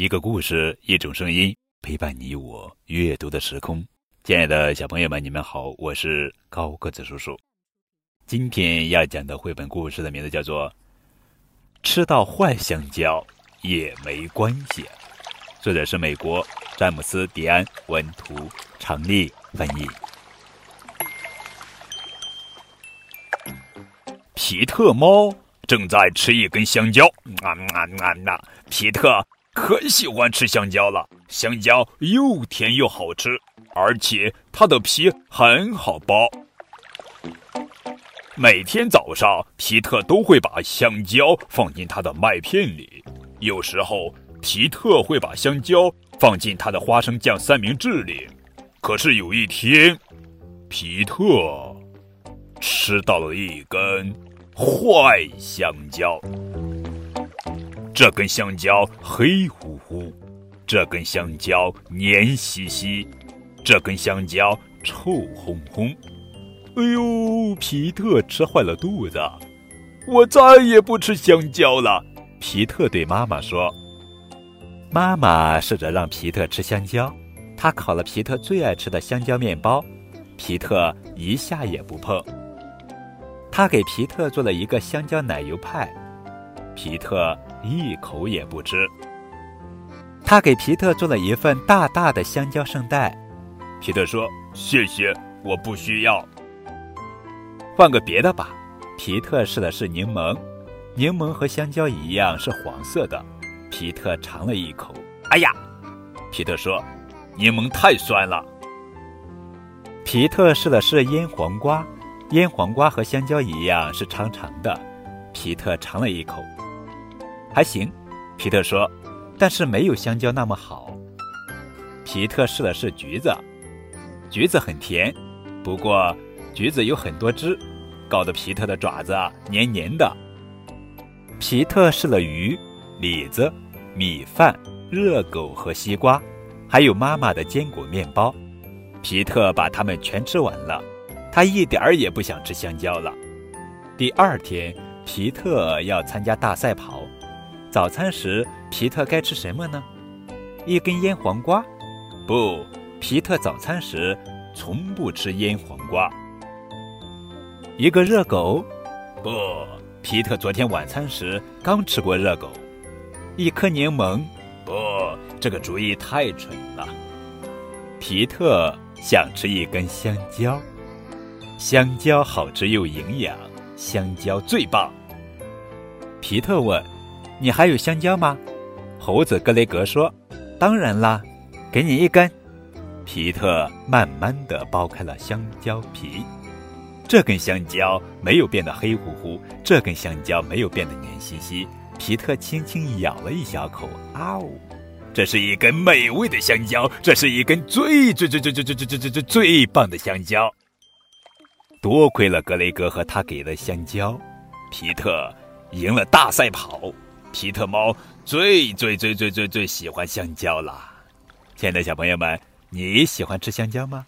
一个故事，一种声音，陪伴你我阅读的时空。亲爱的小朋友们，你们好，我是高个子叔叔。今天要讲的绘本故事的名字叫做《吃到坏香蕉也没关系》，作者是美国詹姆斯·迪安文图，常丽翻译。皮特猫正在吃一根香蕉，啊啊啊啊！皮特。可喜欢吃香蕉了，香蕉又甜又好吃，而且它的皮很好剥。每天早上，皮特都会把香蕉放进他的麦片里，有时候皮特会把香蕉放进他的花生酱三明治里。可是有一天，皮特吃到了一根坏香蕉。这根香蕉黑乎乎，这根香蕉黏兮兮，这根香蕉臭烘烘。哎呦，皮特吃坏了肚子，我再也不吃香蕉了。皮特对妈妈说：“妈妈试着让皮特吃香蕉，她烤了皮特最爱吃的香蕉面包，皮特一下也不碰。她给皮特做了一个香蕉奶油派。”皮特一口也不吃。他给皮特做了一份大大的香蕉圣代。皮特说：“谢谢，我不需要。换个别的吧。”皮特试的是柠檬，柠檬和香蕉一样是黄色的。皮特尝了一口，哎呀！皮特说：“柠檬太酸了。”皮特试的是腌黄瓜，腌黄瓜和香蕉一样是长长的。皮特尝了一口。还行，皮特说，但是没有香蕉那么好。皮特试了试橘子，橘子很甜，不过橘子有很多汁，搞得皮特的爪子黏黏的。皮特试了鱼、李子、米饭、热狗和西瓜，还有妈妈的坚果面包。皮特把它们全吃完了，他一点儿也不想吃香蕉了。第二天，皮特要参加大赛跑。早餐时，皮特该吃什么呢？一根腌黄瓜？不，皮特早餐时从不吃腌黄瓜。一个热狗？不，皮特昨天晚餐时刚吃过热狗。一颗柠檬？不，这个主意太蠢了。皮特想吃一根香蕉，香蕉好吃又营养，香蕉最棒。皮特问。你还有香蕉吗？猴子格雷格说：“当然啦，给你一根。”皮特慢慢地剥开了香蕉皮，这根香蕉没有变得黑乎乎，这根香蕉没有变得黏兮兮。皮特轻轻咬了一小口，啊呜！这是一根美味的香蕉，这是一根最最最最最最最最最最棒的香蕉。多亏了格雷格和他给的香蕉，皮特赢了大赛跑。皮特猫最最最最最最喜欢香蕉了，亲爱的小朋友们，你喜欢吃香蕉吗？